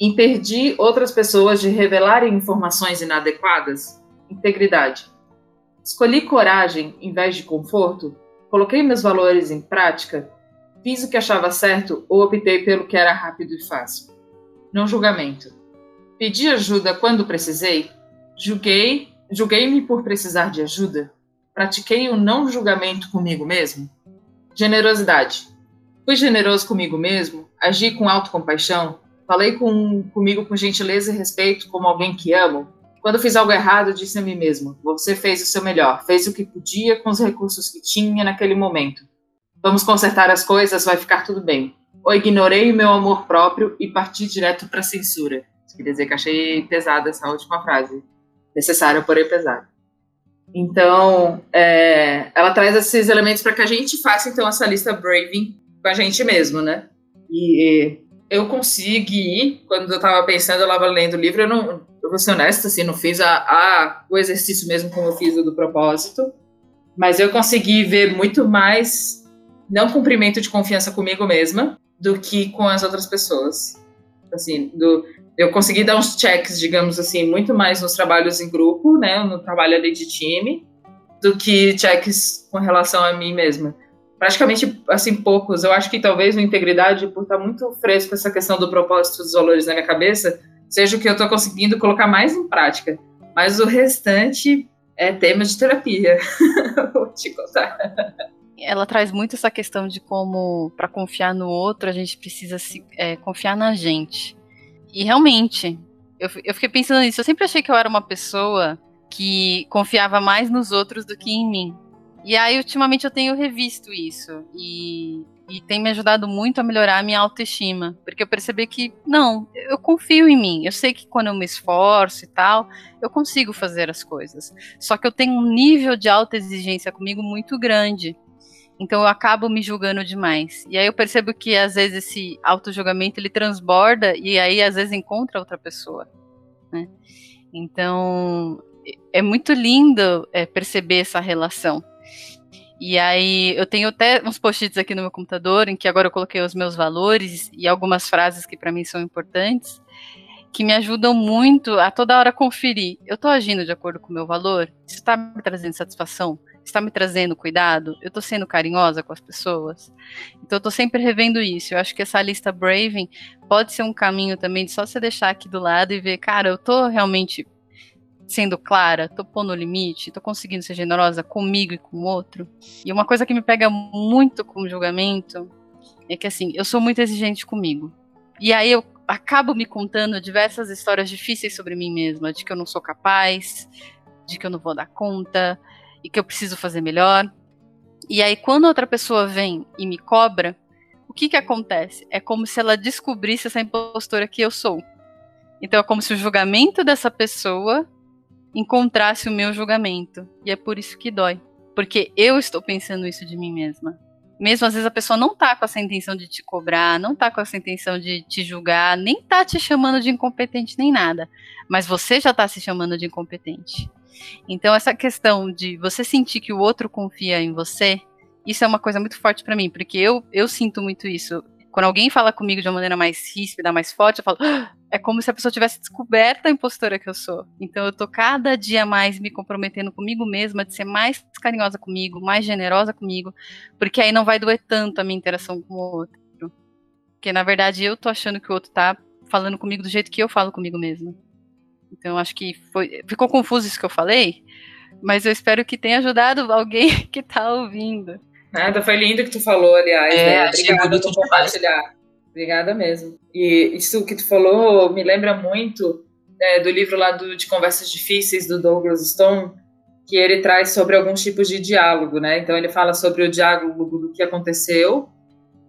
Impedir outras pessoas de revelarem informações inadequadas? Integridade. Escolhi coragem em vez de conforto? Coloquei meus valores em prática? Fiz o que achava certo ou optei pelo que era rápido e fácil? Não julgamento. Pedi ajuda quando precisei? Julguei, julguei-me por precisar de ajuda? Pratiquei o não julgamento comigo mesmo? Generosidade. Fui generoso comigo mesmo? Agi com autocompaixão? Falei com, comigo com gentileza e respeito, como alguém que amo. Quando fiz algo errado, disse a mim mesmo: Você fez o seu melhor, fez o que podia com os recursos que tinha naquele momento. Vamos consertar as coisas, vai ficar tudo bem. Ou ignorei meu amor próprio e parti direto para a censura. Quer dizer que achei pesada essa última frase. Necessária, porém pesada. Então, é, ela traz esses elementos para que a gente faça, então, essa lista Braving com a gente mesmo, né? E, eu consegui, quando eu estava pensando, eu estava lendo o livro, eu não, eu vou ser honesta, assim, não fiz a, a, o exercício mesmo como eu fiz do propósito, mas eu consegui ver muito mais não cumprimento de confiança comigo mesma do que com as outras pessoas. Assim, do, eu consegui dar uns checks, digamos assim, muito mais nos trabalhos em grupo, né, no trabalho ali de time, do que checks com relação a mim mesma. Praticamente assim poucos. Eu acho que talvez o integridade, por estar muito fresco essa questão do propósito dos valores na minha cabeça, seja o que eu estou conseguindo colocar mais em prática. Mas o restante é tema de terapia. Vou te contar.
Ela traz muito essa questão de como, para confiar no outro, a gente precisa se, é, confiar na gente. E realmente, eu, eu fiquei pensando nisso. Eu sempre achei que eu era uma pessoa que confiava mais nos outros do que em mim. E aí, ultimamente, eu tenho revisto isso. E, e tem me ajudado muito a melhorar a minha autoestima. Porque eu percebi que, não, eu confio em mim. Eu sei que quando eu me esforço e tal, eu consigo fazer as coisas. Só que eu tenho um nível de alta exigência comigo muito grande. Então eu acabo me julgando demais. E aí eu percebo que às vezes esse auto-julgamento ele transborda e aí às vezes encontra outra pessoa. Né? Então é muito lindo é, perceber essa relação. E aí eu tenho até uns post-its aqui no meu computador em que agora eu coloquei os meus valores e algumas frases que para mim são importantes, que me ajudam muito a toda hora conferir. Eu estou agindo de acordo com o meu valor? Isso está me trazendo satisfação? Está me trazendo cuidado? Eu estou sendo carinhosa com as pessoas? Então eu estou sempre revendo isso. Eu acho que essa lista Braving pode ser um caminho também de só você deixar aqui do lado e ver, cara, eu estou realmente sendo clara, tô pondo o limite, tô conseguindo ser generosa comigo e com o outro. E uma coisa que me pega muito com o julgamento é que assim, eu sou muito exigente comigo. E aí eu acabo me contando diversas histórias difíceis sobre mim mesma, de que eu não sou capaz, de que eu não vou dar conta e que eu preciso fazer melhor. E aí quando outra pessoa vem e me cobra, o que que acontece? É como se ela descobrisse essa impostora que eu sou. Então é como se o julgamento dessa pessoa encontrasse o meu julgamento. E é por isso que dói. Porque eu estou pensando isso de mim mesma. Mesmo às vezes a pessoa não tá com essa intenção de te cobrar, não tá com essa intenção de te julgar, nem tá te chamando de incompetente nem nada. Mas você já tá se chamando de incompetente. Então essa questão de você sentir que o outro confia em você, isso é uma coisa muito forte para mim, porque eu, eu sinto muito isso. Quando alguém fala comigo de uma maneira mais ríspida, mais forte, eu falo, ah, é como se a pessoa tivesse descoberto a impostora que eu sou. Então eu tô cada dia mais me comprometendo comigo mesma de ser mais carinhosa comigo, mais generosa comigo, porque aí não vai doer tanto a minha interação com o outro. Porque na verdade eu tô achando que o outro tá falando comigo do jeito que eu falo comigo mesma. Então acho que foi, ficou confuso isso que eu falei, mas eu espero que tenha ajudado alguém que tá ouvindo.
Nada, foi lindo que tu falou, aliás. É, né? Obrigada por compartilhar. Obrigada mesmo. E isso que tu falou me lembra muito né, do livro lá do, de Conversas Difíceis, do Douglas Stone, que ele traz sobre alguns tipos de diálogo, né? Então ele fala sobre o diálogo do que aconteceu,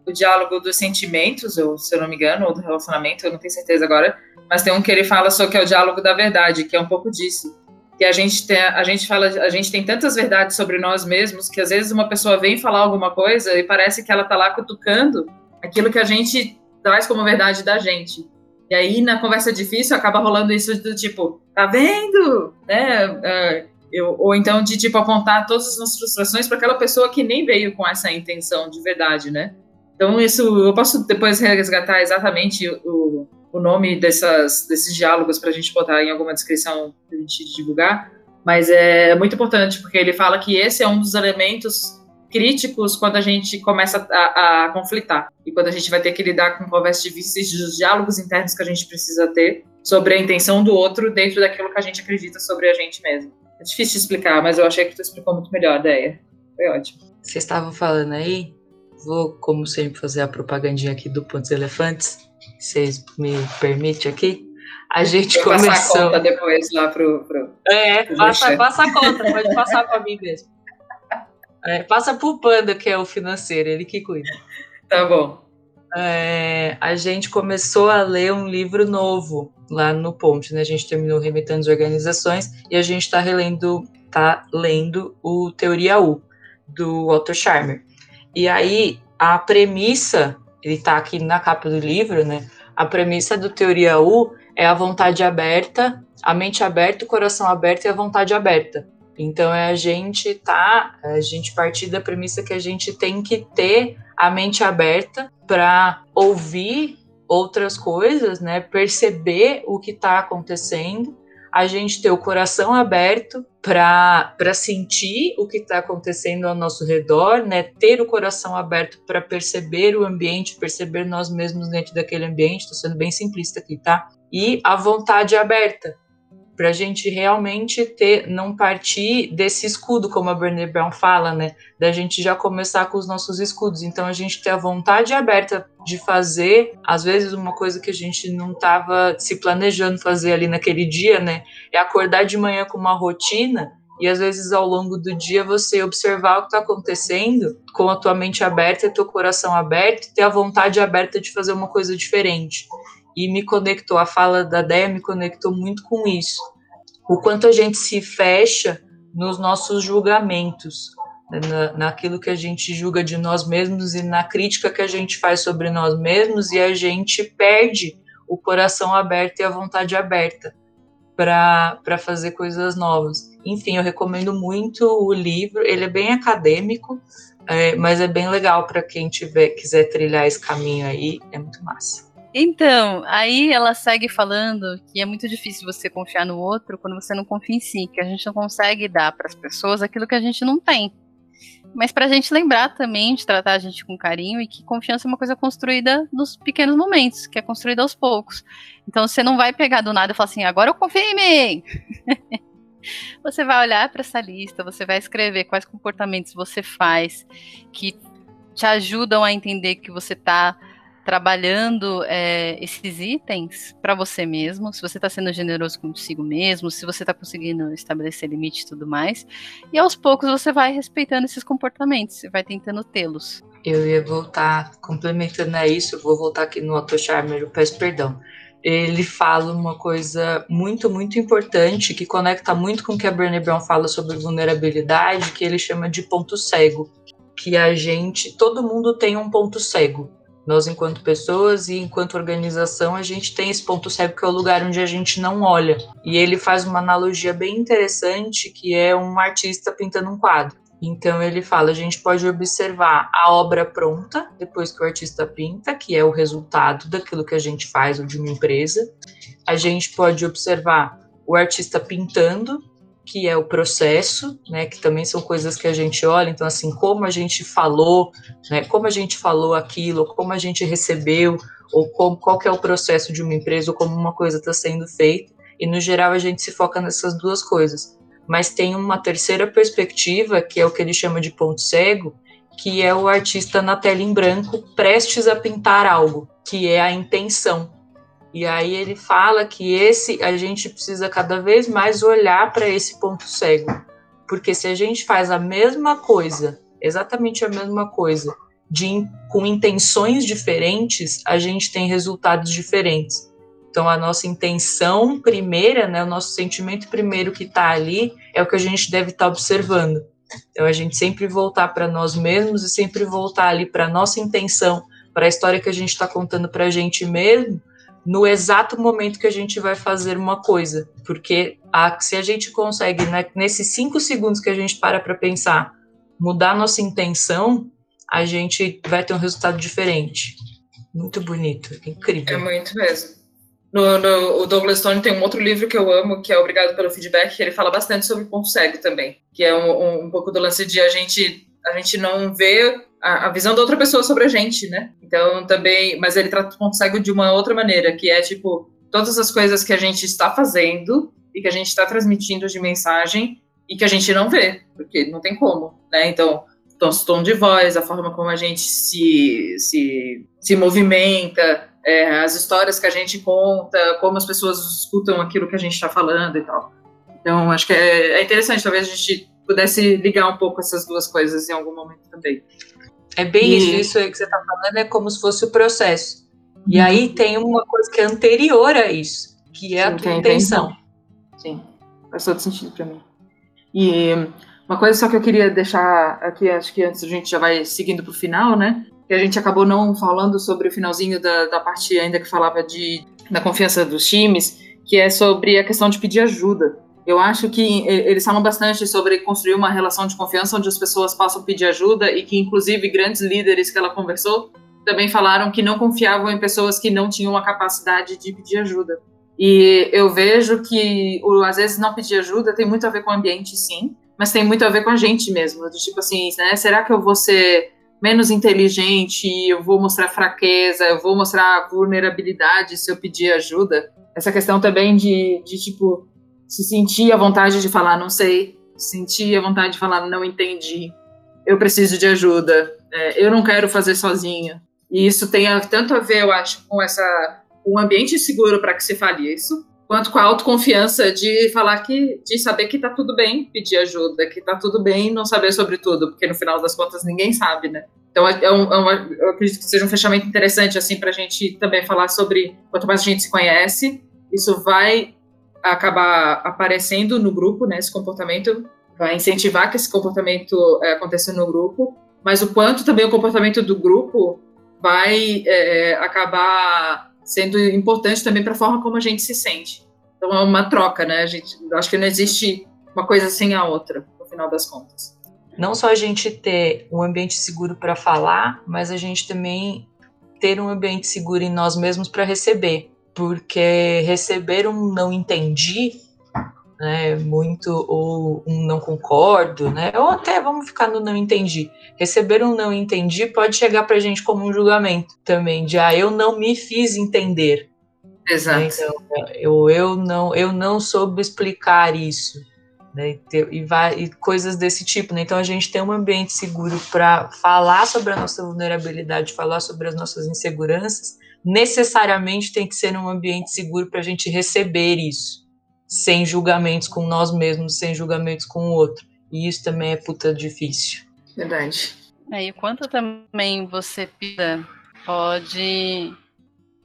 o diálogo dos sentimentos, ou se eu não me engano, ou do relacionamento, eu não tenho certeza agora, mas tem um que ele fala sobre que é o diálogo da verdade, que é um pouco disso. Que a gente tem, a gente fala, a gente tem tantas verdades sobre nós mesmos que às vezes uma pessoa vem falar alguma coisa e parece que ela tá lá cutucando aquilo que a gente traz como verdade da gente. E aí, na conversa difícil, acaba rolando isso do tipo, tá vendo? Né? Uh, eu, ou então de tipo apontar todas as nossas frustrações para aquela pessoa que nem veio com essa intenção de verdade, né? Então, isso eu posso depois resgatar exatamente o, o nome dessas, desses diálogos para a gente botar em alguma descrição para a gente divulgar. Mas é muito importante, porque ele fala que esse é um dos elementos críticos quando a gente começa a, a, conflitar e quando a gente vai ter que lidar com conversas difíceis dos diálogos internos que a gente precisa ter sobre a intenção do outro dentro daquilo que a gente acredita sobre a gente mesmo. É difícil de explicar, mas eu achei que tu explicou muito melhor a ideia. Foi ótimo.
Vocês estavam falando aí, vou, como sempre, fazer a propagandinha aqui do Pontos Elefantes. Vocês me permitem aqui? A gente
Vou
começou.
Passar a conta depois lá pro. pro
é, pro passa, passa a conta, pode passar para mim mesmo. É, passa pro Panda, que é o financeiro, ele que cuida.
Tá bom.
É, a gente começou a ler um livro novo lá no Ponte, né? A gente terminou Remetendo as Organizações e a gente está relendo, tá lendo o Teoria U, do Otto Scharmer. E aí, a premissa, ele tá aqui na capa do livro, né? A premissa do Teoria U é a vontade aberta, a mente aberta, o coração aberto e a vontade aberta. Então é a gente tá, a gente partir da premissa que a gente tem que ter a mente aberta para ouvir outras coisas, né? Perceber o que está acontecendo, a gente ter o coração aberto para sentir o que está acontecendo ao nosso redor, né? Ter o coração aberto para perceber o ambiente, perceber nós mesmos dentro daquele ambiente. Estou sendo bem simplista aqui, tá? E a vontade aberta para a gente realmente ter, não partir desse escudo, como a Brené Brown fala, né? Da gente já começar com os nossos escudos. Então a gente ter a vontade aberta de fazer, às vezes uma coisa que a gente não estava se planejando fazer ali naquele dia, né? É acordar de manhã com uma rotina e às vezes ao longo do dia você observar o que está acontecendo com a tua mente aberta teu coração aberto ter a vontade aberta de fazer uma coisa diferente e me conectou, a fala da Déia me conectou muito com isso. O quanto a gente se fecha nos nossos julgamentos, na, naquilo que a gente julga de nós mesmos e na crítica que a gente faz sobre nós mesmos, e a gente perde o coração aberto e a vontade aberta para fazer coisas novas. Enfim, eu recomendo muito o livro, ele é bem acadêmico, é, mas é bem legal para quem tiver quiser trilhar esse caminho aí, é muito massa.
Então, aí ela segue falando que é muito difícil você confiar no outro quando você não confia em si, que a gente não consegue dar para as pessoas aquilo que a gente não tem. Mas para a gente lembrar também de tratar a gente com carinho e que confiança é uma coisa construída nos pequenos momentos, que é construída aos poucos. Então você não vai pegar do nada e falar assim, agora eu confio em mim. você vai olhar para essa lista, você vai escrever quais comportamentos você faz que te ajudam a entender que você está trabalhando é, esses itens para você mesmo, se você está sendo generoso consigo mesmo, se você está conseguindo estabelecer limite e tudo mais. E aos poucos você vai respeitando esses comportamentos, você vai tentando tê-los.
Eu ia voltar, complementando a isso, eu vou voltar aqui no Otto Charmer, eu peço perdão. Ele fala uma coisa muito, muito importante que conecta muito com o que a Brené Brown fala sobre vulnerabilidade, que ele chama de ponto cego. Que a gente, todo mundo tem um ponto cego nós, enquanto pessoas e enquanto organização, a gente tem esse ponto cego que é o lugar onde a gente não olha. E ele faz uma analogia bem interessante, que é um artista pintando um quadro. Então ele fala, a gente pode observar a obra pronta depois que o artista pinta, que é o resultado daquilo que a gente faz ou de uma empresa. A gente pode observar o artista pintando que é o processo, né, que também são coisas que a gente olha, então assim, como a gente falou, né, como a gente falou aquilo, como a gente recebeu, ou como, qual que é o processo de uma empresa, ou como uma coisa está sendo feita, e no geral a gente se foca nessas duas coisas. Mas tem uma terceira perspectiva, que é o que ele chama de ponto cego, que é o artista na tela em branco prestes a pintar algo, que é a intenção, e aí ele fala que esse a gente precisa cada vez mais olhar para esse ponto cego, porque se a gente faz a mesma coisa, exatamente a mesma coisa, de, com intenções diferentes, a gente tem resultados diferentes. Então a nossa intenção primeira, né, o nosso sentimento primeiro que está ali é o que a gente deve estar tá observando. Então a gente sempre voltar para nós mesmos e sempre voltar ali para nossa intenção, para a história que a gente está contando para a gente mesmo no exato momento que a gente vai fazer uma coisa. Porque a, se a gente consegue, né, nesses cinco segundos que a gente para para pensar, mudar nossa intenção, a gente vai ter um resultado diferente. Muito bonito, incrível.
É muito mesmo. No, no, o Douglas Stone tem um outro livro que eu amo, que é Obrigado pelo Feedback, que ele fala bastante sobre ponto cego também, que é um, um, um pouco do lance de a gente, a gente não vê a, a, visão da outra pessoa sobre a gente, né? Então também, mas ele trata o ponto cego de uma outra maneira, que é tipo todas as coisas que a gente está fazendo e que a gente está transmitindo de mensagem e que a gente não vê, porque não tem como, né? Então, nosso tom de voz, a forma como a gente se, se, se movimenta, é, as histórias que a gente conta, como as pessoas escutam aquilo que a gente está falando e tal. Então, acho que é, é interessante, talvez a gente pudesse ligar um pouco essas duas coisas em algum momento também.
É bem e... isso, isso aí que você está falando, é como se fosse o processo. E aí tem uma coisa que é anterior a isso, que é Sim, a tua intenção.
Sim, faz todo sentido para mim. E uma coisa só que eu queria deixar aqui, acho que antes a gente já vai seguindo para o final, né? Que a gente acabou não falando sobre o finalzinho da, da parte ainda que falava de, da confiança dos times, que é sobre a questão de pedir ajuda. Eu acho que eles falam bastante sobre construir uma relação de confiança onde as pessoas possam pedir ajuda e que, inclusive, grandes líderes que ela conversou também falaram que não confiavam em pessoas que não tinham a capacidade de pedir ajuda. E eu vejo que, às vezes, não pedir ajuda tem muito a ver com o ambiente, sim, mas tem muito a ver com a gente mesmo. Tipo assim, né? Será que eu vou ser menos inteligente, eu vou mostrar fraqueza, eu vou mostrar vulnerabilidade se eu pedir ajuda? Essa questão também de, de tipo, se sentir a vontade de falar não sei, sentir a vontade de falar não entendi, eu preciso de ajuda, é, eu não quero fazer sozinha. E isso tem tanto a ver, eu acho, com essa um ambiente seguro para que se fale isso, quanto com a autoconfiança de falar que, de saber que tá tudo bem pedir ajuda, que tá tudo bem não saber sobre tudo, porque no final das contas ninguém sabe, né? Então, é, é um, é eu acredito que seja um fechamento interessante, assim, para a gente também falar sobre quanto mais a gente se conhece, isso vai acabar aparecendo no grupo, né? Esse comportamento vai incentivar que esse comportamento é, aconteça no grupo, mas o quanto também o comportamento do grupo vai é, acabar sendo importante também para a forma como a gente se sente. Então é uma troca, né? A gente, acho que não existe uma coisa sem a outra, no final das contas.
Não só a gente ter um ambiente seguro para falar, mas a gente também ter um ambiente seguro em nós mesmos para receber. Porque receber um não entendi né, muito ou um não concordo, né, ou até vamos ficar no não entendi. Receber um não entendi pode chegar para a gente como um julgamento também, de ah, eu não me fiz entender.
Exato. Né, então,
eu, eu, não, eu não soube explicar isso. Né, e, vai, e coisas desse tipo. Né? Então a gente tem um ambiente seguro para falar sobre a nossa vulnerabilidade, falar sobre as nossas inseguranças, necessariamente tem que ser um ambiente seguro para a gente receber isso sem julgamentos com nós mesmos, sem julgamentos com o outro. E isso também é puta difícil.
Verdade.
É, e o quanto também você pida pode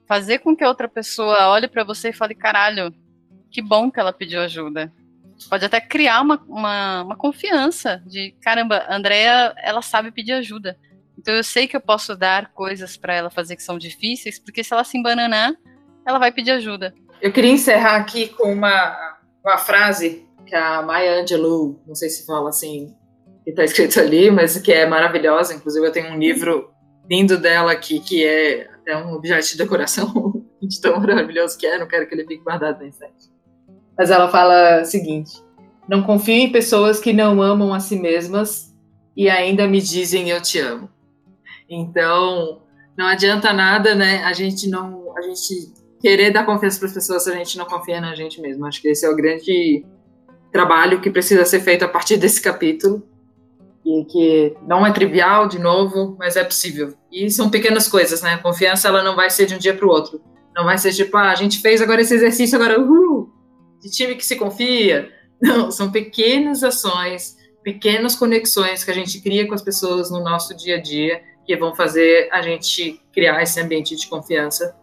fazer com que a outra pessoa olhe para você e fale: caralho, que bom que ela pediu ajuda. Pode até criar uma, uma, uma confiança de: caramba, a Andrea, ela sabe pedir ajuda. Então eu sei que eu posso dar coisas para ela fazer que são difíceis, porque se ela se embananar, ela vai pedir ajuda.
Eu queria encerrar aqui com uma, uma frase que a Maya Angelou, não sei se fala assim, que está escrito ali, mas que é maravilhosa. Inclusive, eu tenho um livro lindo dela aqui, que é até um objeto de decoração, de tão maravilhoso que é, não quero que ele fique guardado na estante. Mas ela fala o seguinte: Não confio em pessoas que não amam a si mesmas e ainda me dizem eu te amo. Então, não adianta nada, né? A gente não, a gente querer dar confiança para as pessoas se a gente não confia na gente mesmo. Acho que esse é o grande trabalho que precisa ser feito a partir desse capítulo e que não é trivial, de novo, mas é possível. E são pequenas coisas, né? A confiança ela não vai ser de um dia para o outro. Não vai ser tipo, ah, a gente fez agora esse exercício, agora, uhul, de time que se confia. Não, são pequenas ações, pequenas conexões que a gente cria com as pessoas no nosso dia a dia que vão fazer a gente criar esse ambiente de confiança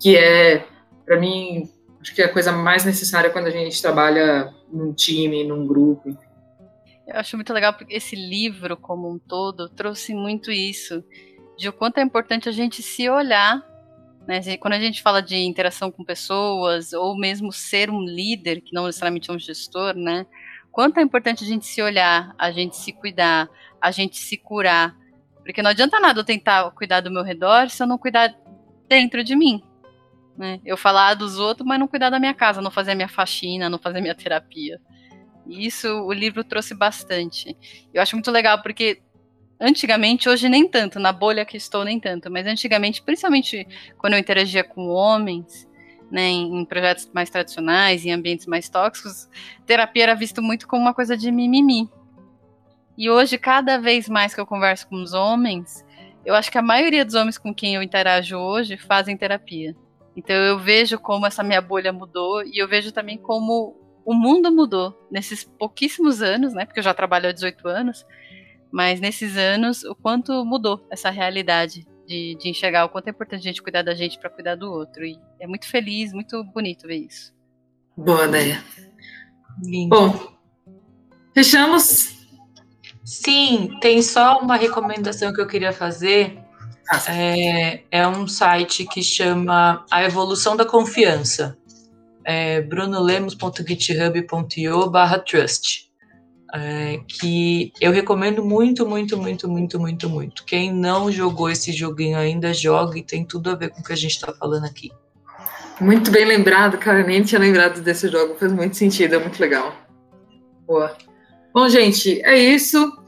que é, para mim, acho que é a coisa mais necessária quando a gente trabalha num time, num grupo.
Eu acho muito legal porque esse livro, como um todo, trouxe muito isso, de o quanto é importante a gente se olhar. Né? Quando a gente fala de interação com pessoas, ou mesmo ser um líder, que não necessariamente é um gestor, né? Quanto é importante a gente se olhar, a gente se cuidar, a gente se curar. Porque não adianta nada eu tentar cuidar do meu redor se eu não cuidar dentro de mim. Né? Eu falar dos outros, mas não cuidar da minha casa, não fazer a minha faxina, não fazer a minha terapia. E isso o livro trouxe bastante. Eu acho muito legal porque antigamente, hoje nem tanto, na bolha que estou nem tanto, mas antigamente, principalmente quando eu interagia com homens, né, em, projetos mais tradicionais, em ambientes mais tóxicos, terapia era visto muito como uma coisa de mimimi. E hoje, cada vez mais que eu converso com os homens, eu acho que a maioria dos homens com quem eu interajo hoje fazem terapia. Então eu vejo como essa minha bolha mudou e eu vejo também como o mundo mudou nesses pouquíssimos anos, né? Porque eu já trabalho há 18 anos, mas nesses anos o quanto mudou essa realidade de, de enxergar o quanto é importante a gente cuidar da gente para cuidar do outro. E é muito feliz, muito bonito ver isso.
Boa ideia. Bom, fechamos?
Sim, tem só uma recomendação que eu queria fazer é, é um site que chama A Evolução da Confiança. É brunolemos.github.io barra trust. É, que eu recomendo muito, muito, muito, muito, muito, muito. Quem não jogou esse joguinho ainda, jogue, tem tudo a ver com o que a gente está falando aqui.
Muito bem lembrado, cara. Nem tinha lembrado desse jogo. Faz muito sentido, é muito legal. Boa. Bom, gente, é isso.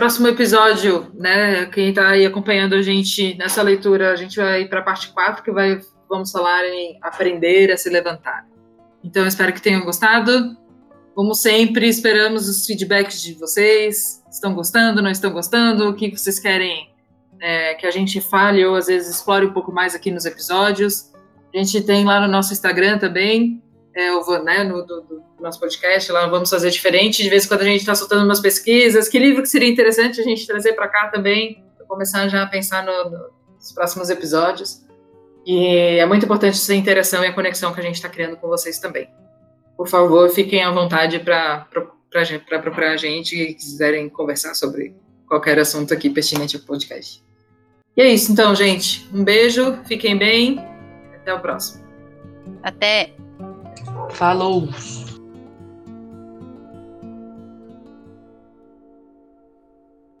Próximo episódio, né? Quem tá aí acompanhando a gente nessa leitura, a gente vai para a parte 4, que vai, vamos falar em aprender a se levantar. Então, espero que tenham gostado. Como sempre, esperamos os feedbacks de vocês. Estão gostando, não estão gostando? O que vocês querem é, que a gente fale ou às vezes explore um pouco mais aqui nos episódios? A gente tem lá no nosso Instagram também, é, né, no do, do, nosso podcast, lá vamos fazer diferente. De vez em quando a gente está soltando umas pesquisas. Que livro que seria interessante a gente trazer para cá também, para começar já a pensar no, no, nos próximos episódios. E é muito importante essa interação e a conexão que a gente está criando com vocês também. Por favor, fiquem à vontade para procurar a gente e quiserem conversar sobre qualquer assunto aqui pertinente ao podcast. E é isso, então, gente. Um beijo, fiquem bem. Até o próximo.
Até.
Falou!